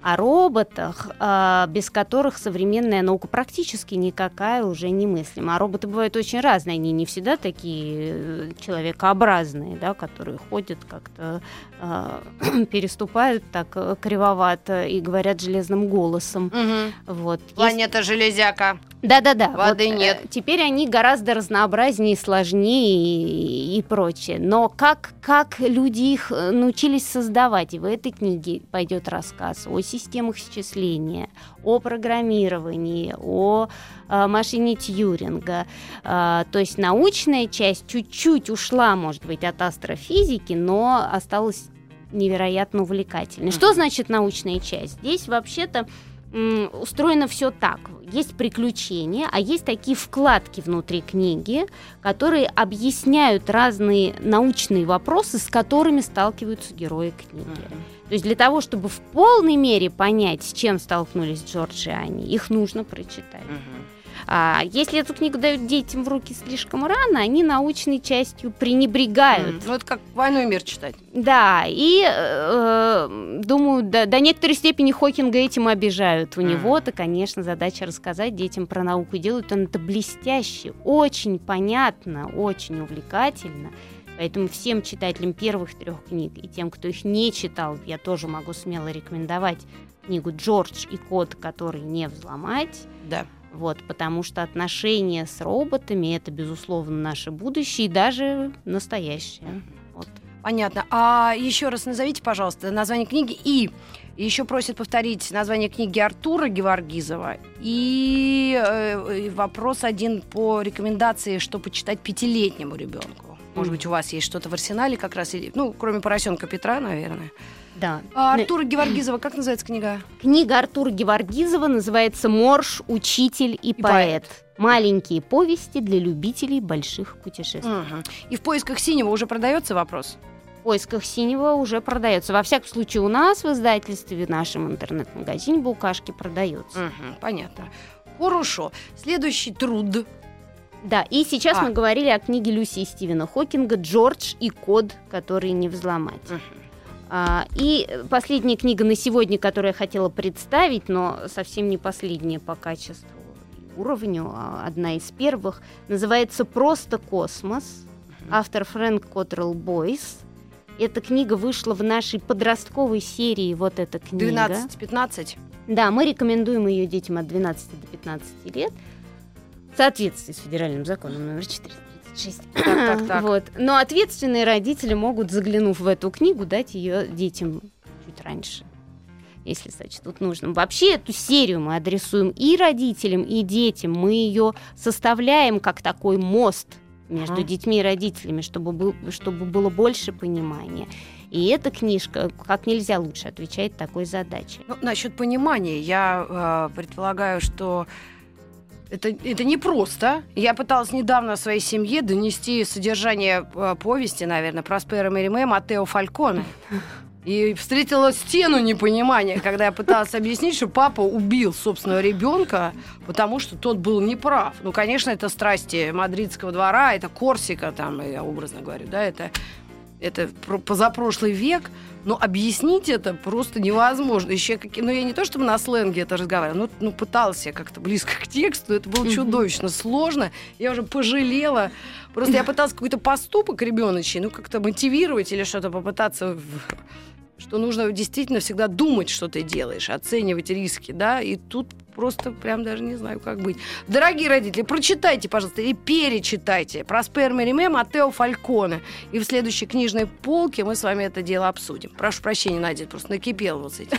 [SPEAKER 3] о роботах, а, без которых современная наука практически никакая уже не мыслима. А роботы бывают очень разные, они не всегда такие э, человекообразные, да, которые ходят как-то, э, [clears throat] переступают так э, кривовато и говорят железным голосом.
[SPEAKER 2] Угу. Вот. Планета Есть... железяка.
[SPEAKER 3] Да-да-да.
[SPEAKER 2] Воды вот, нет.
[SPEAKER 3] Э, теперь они гораздо разнообразнее, сложнее и, и прочее. Но как, как люди их научились создавать? И в этой книге пойдет рассказ о системах счисления, о программировании, о э, машине Тьюринга. Э, то есть научная часть чуть-чуть ушла, может быть, от астрофизики, но осталась невероятно увлекательной. Что значит научная часть? Здесь вообще-то устроено все так. Есть приключения, а есть такие вкладки внутри книги, которые объясняют разные научные вопросы, с которыми сталкиваются герои книги. Uh-huh. То есть для того, чтобы в полной мере понять, с чем столкнулись Джордж и Ани, их нужно прочитать. Uh-huh. А, если эту книгу дают детям в руки слишком рано, они научной частью пренебрегают. Mm,
[SPEAKER 2] ну, это как «Войну и мир» читать.
[SPEAKER 3] Да, и, э, думаю, до, до некоторой степени Хокинга этим обижают. У mm. него-то, конечно, задача рассказать детям про науку. Делают он это блестяще, очень понятно, очень увлекательно. Поэтому всем читателям первых трех книг и тем, кто их не читал, я тоже могу смело рекомендовать книгу «Джордж и кот, который не взломать».
[SPEAKER 2] Да.
[SPEAKER 3] Вот, потому что отношения с роботами это, безусловно, наше будущее и даже настоящее. Вот.
[SPEAKER 2] Понятно. А еще раз назовите, пожалуйста, название книги и еще просят повторить название книги Артура Геворгизова. И э, вопрос один по рекомендации, что почитать пятилетнему ребенку. Может быть, у вас есть что-то в арсенале как раз, ну, кроме поросенка Петра, наверное.
[SPEAKER 3] Да.
[SPEAKER 2] А Артура [clears throat] Геворгизова, как называется книга?
[SPEAKER 3] Книга Артура Геворгизова называется «Морж, учитель и,
[SPEAKER 2] И
[SPEAKER 3] поэт».
[SPEAKER 2] поэт.
[SPEAKER 3] Маленькие повести для любителей больших путешествий.
[SPEAKER 2] Мгм. И в поисках синего уже продается вопрос?
[SPEAKER 3] В поисках синего уже продается. Во всяком случае, у нас в издательстве, в нашем интернет-магазине «Букашки» продается.
[SPEAKER 2] Мгм, понятно. Хорошо. Следующий труд.
[SPEAKER 3] Да, и сейчас
[SPEAKER 2] А.
[SPEAKER 3] мы говорили о книге Люси и Стивена Хокинга «Джордж и код, который не взломать».
[SPEAKER 2] Мгм.
[SPEAKER 3] А, и последняя книга на сегодня, которую я хотела представить, но совсем не последняя по качеству и уровню, а одна из первых, называется «Просто космос». Автор Фрэнк Коттрелл Бойс. Эта книга вышла в нашей подростковой серии «Вот эта книга».
[SPEAKER 2] 12-15.
[SPEAKER 3] Да, мы рекомендуем ее детям от 12 до 15 лет в соответствии с федеральным законом номер 436.
[SPEAKER 2] Так, так, так. [coughs]
[SPEAKER 3] Вот. Но ответственные родители могут, заглянув в эту книгу, дать ее детям чуть раньше если сочтут нужным. Вообще эту серию мы адресуем и родителям, и детям. Мы ее составляем как такой мост между
[SPEAKER 2] Ага.
[SPEAKER 3] детьми и родителями, чтобы, был, чтобы было больше понимания. И эта книжка как нельзя лучше отвечает такой задаче.
[SPEAKER 2] Ну, насчет понимания, я э, предполагаю, что это, это непросто. Я пыталась недавно своей семье донести содержание э, повести, наверное, Проспера Мериме Матео Фальконе. И встретила стену непонимания, когда я пыталась объяснить, что папа убил собственного ребенка, потому что тот был неправ. Ну, конечно, это страсти мадридского двора, это Корсика, там, я образно говорю, да, это, это про- позапрошлый век. Но объяснить это просто невозможно. Еще какие... Ну, я не то чтобы на сленге это разговаривала, но ну, пыталась я как-то близко к тексту. Это было чудовищно сложно. Я уже пожалела. Просто я пыталась какой-то поступок ребеночий, ну, как-то мотивировать или что-то попытаться... Что нужно действительно всегда думать, что ты делаешь, оценивать риски, да, и тут просто прям даже не знаю, как быть. Дорогие родители, прочитайте, пожалуйста, или перечитайте Проспер Мериме Матео Фальконе. И в следующей книжной полке мы с вами это дело обсудим. Прошу прощения, Надя, просто накипел вот с этим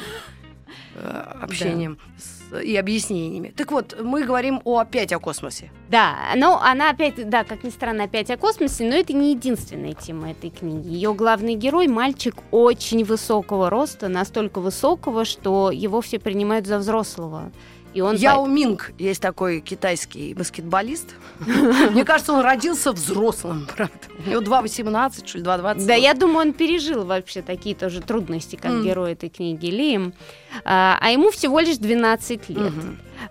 [SPEAKER 2] э, общением с- и объяснениями. Так вот, мы говорим о, опять о космосе.
[SPEAKER 3] Да, но она опять, да, как ни странно, опять о космосе, но это не единственная тема этой книги. Ее главный герой мальчик очень высокого роста, настолько высокого, что его все принимают за взрослого. И он
[SPEAKER 2] Яо Минг есть такой китайский баскетболист. [laughs] Мне кажется, он родился взрослым, правда. У него 2,18, что ли, 2,20.
[SPEAKER 3] Да, я думаю, он пережил вообще такие тоже трудности, как герой этой книги Лим. А, а ему всего лишь 12 лет.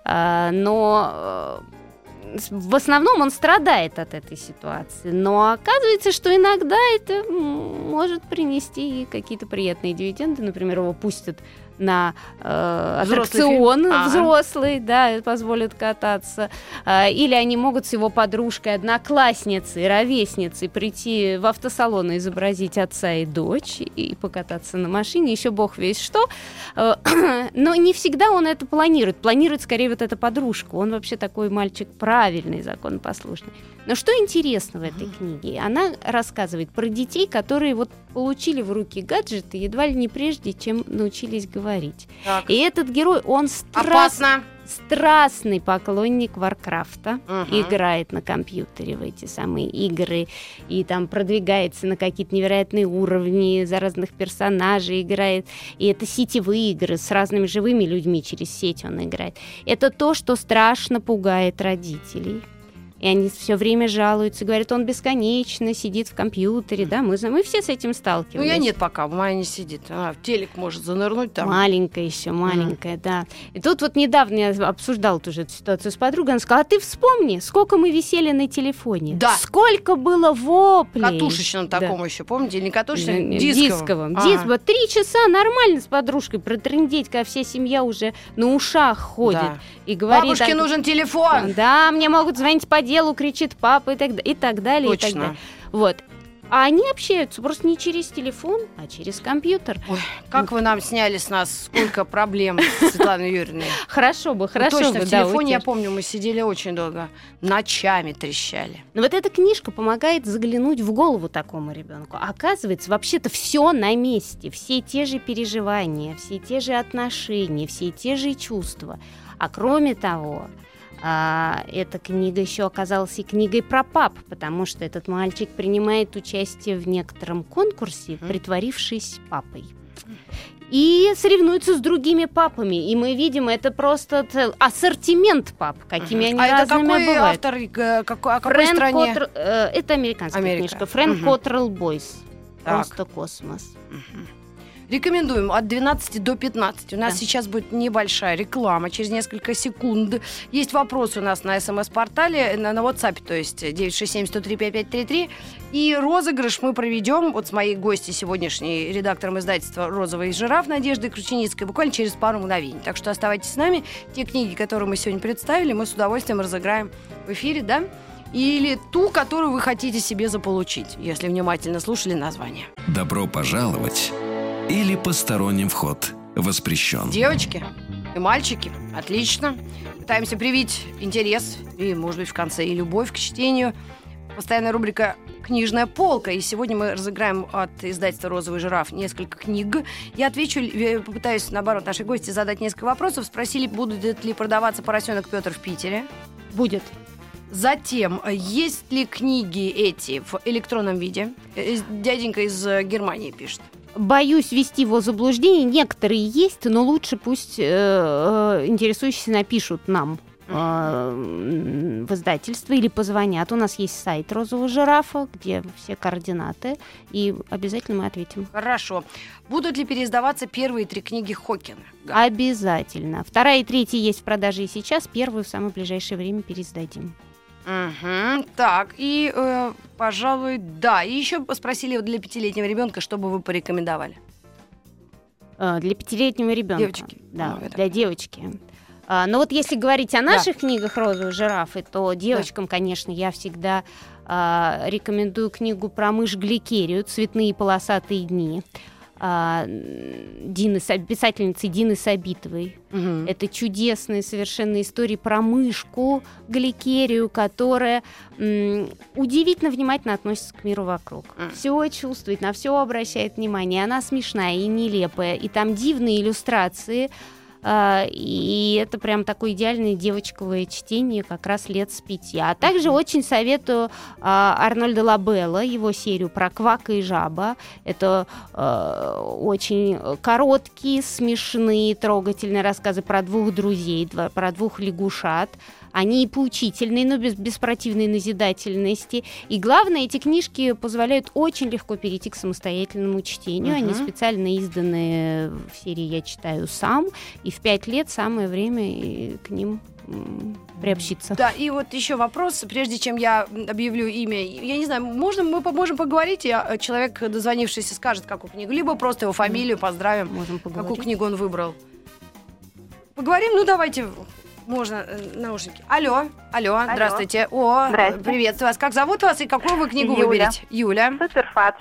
[SPEAKER 3] А, но э, в основном он страдает от этой ситуации. Но оказывается, что иногда это может принести и какие-то приятные дивиденды. Например, его пустят на э,
[SPEAKER 2] Взрослый
[SPEAKER 3] аттракцион
[SPEAKER 2] фильм? Ага.
[SPEAKER 3] взрослый, да, и позволят кататься. А, или они могут с его подружкой, одноклассницей, ровесницей прийти в автосалон и изобразить отца и дочь и покататься на машине, еще бог весь что. Э, [clears throat] Но не всегда он это планирует. Планирует скорее вот эта подружка. Он вообще такой мальчик правильный, законопослушный. Но что интересно в этой книге? Она рассказывает про детей, которые вот получили в руки гаджеты едва ли не прежде, чем научились говорить.
[SPEAKER 2] Так.
[SPEAKER 3] И этот герой, он страст- страстный поклонник Варкрафта,
[SPEAKER 2] Мгм.
[SPEAKER 3] играет на компьютере в эти самые игры и там продвигается на какие-то невероятные уровни за разных персонажей играет. И это сетевые игры с разными живыми людьми через сеть он играет. Это то, что страшно пугает родителей. И они все время жалуются, говорят, он бесконечно сидит в компьютере, да, мы, знаем, мы все с этим
[SPEAKER 2] Ну,
[SPEAKER 3] сталкивались.
[SPEAKER 2] я нет пока, моя не сидит. Она в телек может занырнуть там.
[SPEAKER 3] Маленькая еще, маленькая, да. И тут вот недавно я обсуждала тоже эту ситуацию с подругой. Она сказала, а ты вспомни, сколько мы висели на телефоне.
[SPEAKER 2] Да.
[SPEAKER 3] Сколько было воплей.
[SPEAKER 2] Катушечном
[SPEAKER 3] Да.
[SPEAKER 2] таком еще, помните? Не катушечном,
[SPEAKER 3] э,
[SPEAKER 2] дисковом.
[SPEAKER 3] дисковом.
[SPEAKER 2] Ага.
[SPEAKER 3] Дисково. Три часа нормально с подружкой протрындеть, когда вся семья уже на ушах ходит.
[SPEAKER 2] Да.
[SPEAKER 3] И говорит...
[SPEAKER 2] Бабушке
[SPEAKER 3] а-
[SPEAKER 2] нужен телефон.
[SPEAKER 3] Да, мне могут звонить по делу, кричит папа и так, и так далее. И так
[SPEAKER 2] Точно.
[SPEAKER 3] далее. Вот. А они общаются просто не через телефон, а через компьютер.
[SPEAKER 2] Ой, как вы нам сняли с нас сколько проблем, [laughs] Светлана Юрьевна.
[SPEAKER 3] Хорошо бы,
[SPEAKER 2] Ну,
[SPEAKER 3] хорошо
[SPEAKER 2] Точно,
[SPEAKER 3] бы,
[SPEAKER 2] в
[SPEAKER 3] да,
[SPEAKER 2] телефоне, я
[SPEAKER 3] утешить.
[SPEAKER 2] помню, мы сидели очень долго. Ночами трещали.
[SPEAKER 3] Но вот эта книжка помогает заглянуть в голову такому ребенку. Оказывается, вообще-то все на месте, все те же переживания, все те же отношения, все те же чувства. А кроме того, А, эта книга еще оказалась и книгой про пап, потому что этот мальчик принимает участие в некотором конкурсе, притворившись папой и соревнуются с другими папами. И мы видим, это просто цел... ассортимент пап, какими они а разными это какой бывают.
[SPEAKER 2] автор, э, какой, о какой Фрэнк стране? Коттер,
[SPEAKER 3] э, это американская Америка. книжка. Фрэнк угу. Коттерл Бойс. Просто космос.
[SPEAKER 2] Угу. Рекомендуем от 12 до 15. У нас да. сейчас будет небольшая реклама. Через несколько секунд есть вопросы у нас на смс-портале, на, на WhatsApp, то есть 967-103-5533. И розыгрыш мы проведем вот с моей гостью сегодняшней, редактором издательства «Розовый жираф» Надеждой Крученицкой, буквально через пару мгновений. Так что оставайтесь с нами. Те книги, которые мы сегодня представили, мы с удовольствием разыграем в эфире, да? или ту, которую вы хотите себе заполучить, если внимательно слушали название.
[SPEAKER 1] Добро пожаловать или посторонним вход воспрещен.
[SPEAKER 2] Девочки и мальчики, отлично. Пытаемся привить интерес и, может быть, в конце и любовь к чтению. Постоянная рубрика «Книжная полка». И сегодня мы разыграем от издательства «Розовый жираф» несколько книг. Я отвечу, попытаюсь, наоборот, нашей гости задать несколько вопросов. Спросили, будет ли продаваться «Поросенок Петр» в Питере.
[SPEAKER 3] Будет.
[SPEAKER 2] Затем, есть ли книги эти в электронном виде? Э, дяденька из Германии пишет
[SPEAKER 3] боюсь ввести его заблуждение. Некоторые есть, но лучше пусть э, э, интересующиеся напишут нам э, в издательство или позвонят. У нас есть сайт Розового жирафа, где все координаты, и обязательно мы ответим.
[SPEAKER 2] Хорошо. Будут ли переиздаваться первые три книги Хокина?
[SPEAKER 3] Обязательно. Вторая и третья есть в продаже и сейчас. Первую в самое ближайшее время переиздадим.
[SPEAKER 2] Угу. Так, и, э, пожалуй, да. И еще спросили для пятилетнего ребенка, что бы вы порекомендовали?
[SPEAKER 3] А, для пятилетнего ребенка.
[SPEAKER 2] Девочки.
[SPEAKER 3] Да, ну, для девочки. А, но вот если говорить о наших да. книгах «Розовые жирафы», то девочкам, да. конечно, я всегда а, рекомендую книгу про мышь Гликерию «Цветные полосатые дни» Дины, писательницы Дины Сабитовой. Угу. Это чудесные совершенно истории про мышку Гликерию, которая м, удивительно внимательно относится к миру вокруг. Mm. Все чувствует, на все обращает внимание. Она смешная и нелепая. И там дивные иллюстрации а, и это прям такое идеальное девочковое чтение как раз лет с пяти. А также очень советую а, Арнольда Лабелла, его серию про Квака и Жаба. Это а, очень короткие, смешные, трогательные рассказы про двух друзей, про двух лягушат. Они и поучительные, но без, без противной назидательности. И главное, эти книжки позволяют очень легко перейти к самостоятельному чтению. Uh-huh. Они специально изданы в серии «Я читаю сам». И в пять лет самое время к ним приобщиться.
[SPEAKER 2] Да, и вот еще вопрос, прежде чем я объявлю имя, я не знаю, можно мы можем поговорить, и а, человек, дозвонившийся, скажет, какую книгу, либо просто его фамилию поздравим, можем поговорить. какую книгу он выбрал. Поговорим, ну давайте можно э, наушники. Алло, алло, алло. здравствуйте. О, Здрасте. приветствую вас. Как зовут вас и какую вы книгу
[SPEAKER 4] Юля.
[SPEAKER 2] выберете?
[SPEAKER 4] Юля. Суперфадж.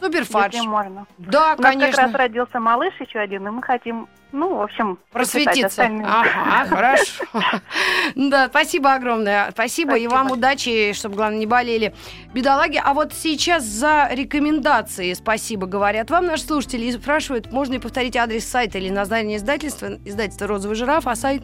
[SPEAKER 2] Суперфадж.
[SPEAKER 4] Если можно.
[SPEAKER 2] Да,
[SPEAKER 4] У
[SPEAKER 2] конечно.
[SPEAKER 4] У нас как раз родился малыш еще один, и мы хотим ну, в общем,
[SPEAKER 2] просветиться. Ага, [laughs] хорошо. Да, спасибо огромное. Спасибо, и вам удачи, чтобы, главное, не болели бедолаги. А вот сейчас за рекомендации спасибо говорят вам наши слушатели и спрашивают, можно ли повторить адрес сайта или название издательства, издательство «Розовый жираф», а сайт?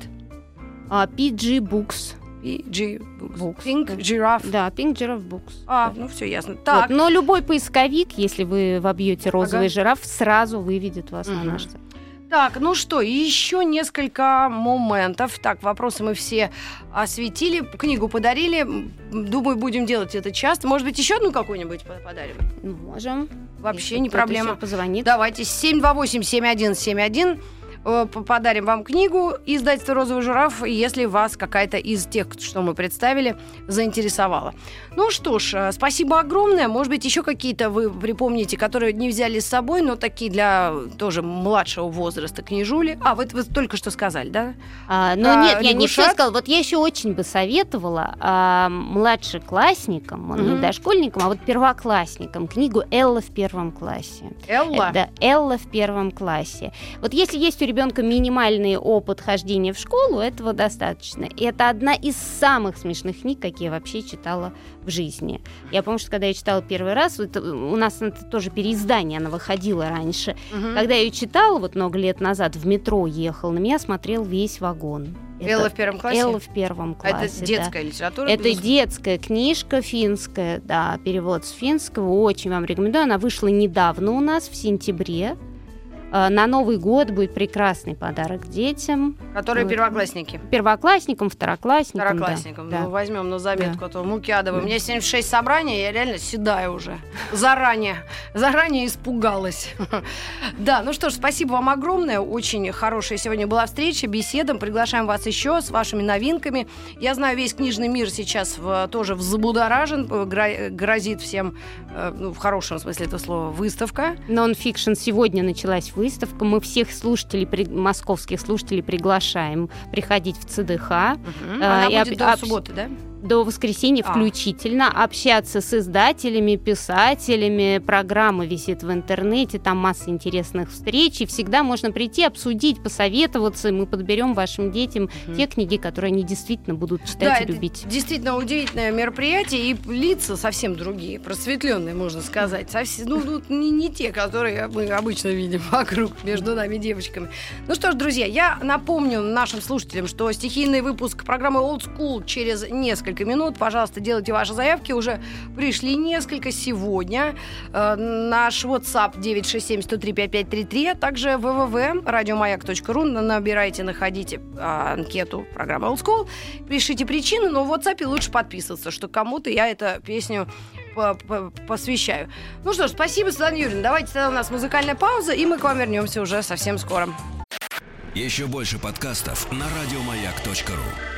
[SPEAKER 3] А, PG Books.
[SPEAKER 2] PG Books. Pink Giraffe.
[SPEAKER 3] Да, Pink Giraffe Books.
[SPEAKER 2] А, да. ну все ясно. Так.
[SPEAKER 3] Вот, но любой поисковик, если вы вобьете розовый ага. жираф, сразу выведет вас угу. на наш сайт.
[SPEAKER 2] Так, ну что, еще несколько моментов. Так, вопросы мы все осветили, книгу подарили. Думаю, будем делать это часто. Может быть, еще одну какую-нибудь подарим?
[SPEAKER 3] Можем.
[SPEAKER 2] Вообще Если не проблема.
[SPEAKER 3] Позвонит.
[SPEAKER 2] Давайте 728-7171. Э, подарим вам книгу издательства «Розовый жираф», если вас какая-то из тех, что мы представили, заинтересовала. Ну что ж, э, спасибо огромное. Может быть, еще какие-то вы припомните, которые не взяли с собой, но такие для тоже младшего возраста книжули. А, вы, вы только что сказали, да?
[SPEAKER 3] А, ну а, нет, лягушат. я не все сказала. Вот я еще очень бы советовала а, младшеклассникам, mm-hmm. не дошкольникам, а вот первоклассникам книгу «Элла в первом классе».
[SPEAKER 2] Элла?
[SPEAKER 3] Да, «Элла в первом классе». Вот если есть у ребенка минимальный опыт хождения в школу, этого достаточно. И это одна из самых смешных книг, какие я вообще читала в жизни. Я помню, что когда я читала первый раз, это, у нас это тоже переиздание, она выходила раньше. Угу. Когда я ее читала, вот много лет назад в метро ехал, на меня смотрел весь вагон.
[SPEAKER 2] Элла в первом классе?
[SPEAKER 3] Элла в первом классе.
[SPEAKER 2] А это детская да. литература?
[SPEAKER 3] Это безусловно. детская книжка финская, да, перевод с финского. Очень вам рекомендую. Она вышла недавно у нас, в сентябре. Э, на Новый год будет прекрасный подарок детям.
[SPEAKER 2] Которые вот. первоклассники.
[SPEAKER 3] Первоклассникам, второклассникам.
[SPEAKER 2] Второклассникам. Да. Ну, возьмем на заметку, да. а то муки адовые. Да. У меня 76 собраний, я реально седая уже. [laughs] Заранее. Заранее испугалась. [laughs] да, ну что ж, спасибо вам огромное. Очень хорошая сегодня была встреча, беседа. Приглашаем вас еще с вашими новинками. Я знаю, весь книжный мир сейчас в, тоже взбудоражен, грозит всем, э, ну, в хорошем смысле этого слова, выставка.
[SPEAKER 3] Нон-фикшн сегодня началась выставка. Мы всех слушателей, московских слушателей приглашаем приходить в ЦДХ.
[SPEAKER 2] Угу. Она и будет об, до субботы, да?
[SPEAKER 3] До воскресенья а. включительно, общаться с издателями, писателями, программа висит в интернете, там масса интересных встреч, и всегда можно прийти, обсудить, посоветоваться, и мы подберем вашим детям угу. те книги, которые они действительно будут читать
[SPEAKER 2] да,
[SPEAKER 3] и любить.
[SPEAKER 2] действительно удивительное мероприятие, и лица совсем другие, просветленные, можно сказать, совсем, ну, ну не, не те, которые мы обычно видим [laughs] вокруг, между нами девочками. Ну что ж, друзья, я напомню нашим слушателям, что стихийный выпуск программы Old School через несколько несколько минут. Пожалуйста, делайте ваши заявки. Уже пришли несколько сегодня. Э, наш WhatsApp 967-103-5533, а также www.радиомаяк.ру. Набирайте, находите э, анкету программы Old School. Пишите причины, но в WhatsApp лучше подписываться, что кому-то я эту песню посвящаю. Ну что ж, спасибо, Светлана Юрьевна. Давайте тогда у нас музыкальная пауза, и мы к вам вернемся уже совсем скоро.
[SPEAKER 1] Еще больше подкастов на радиомаяк.ру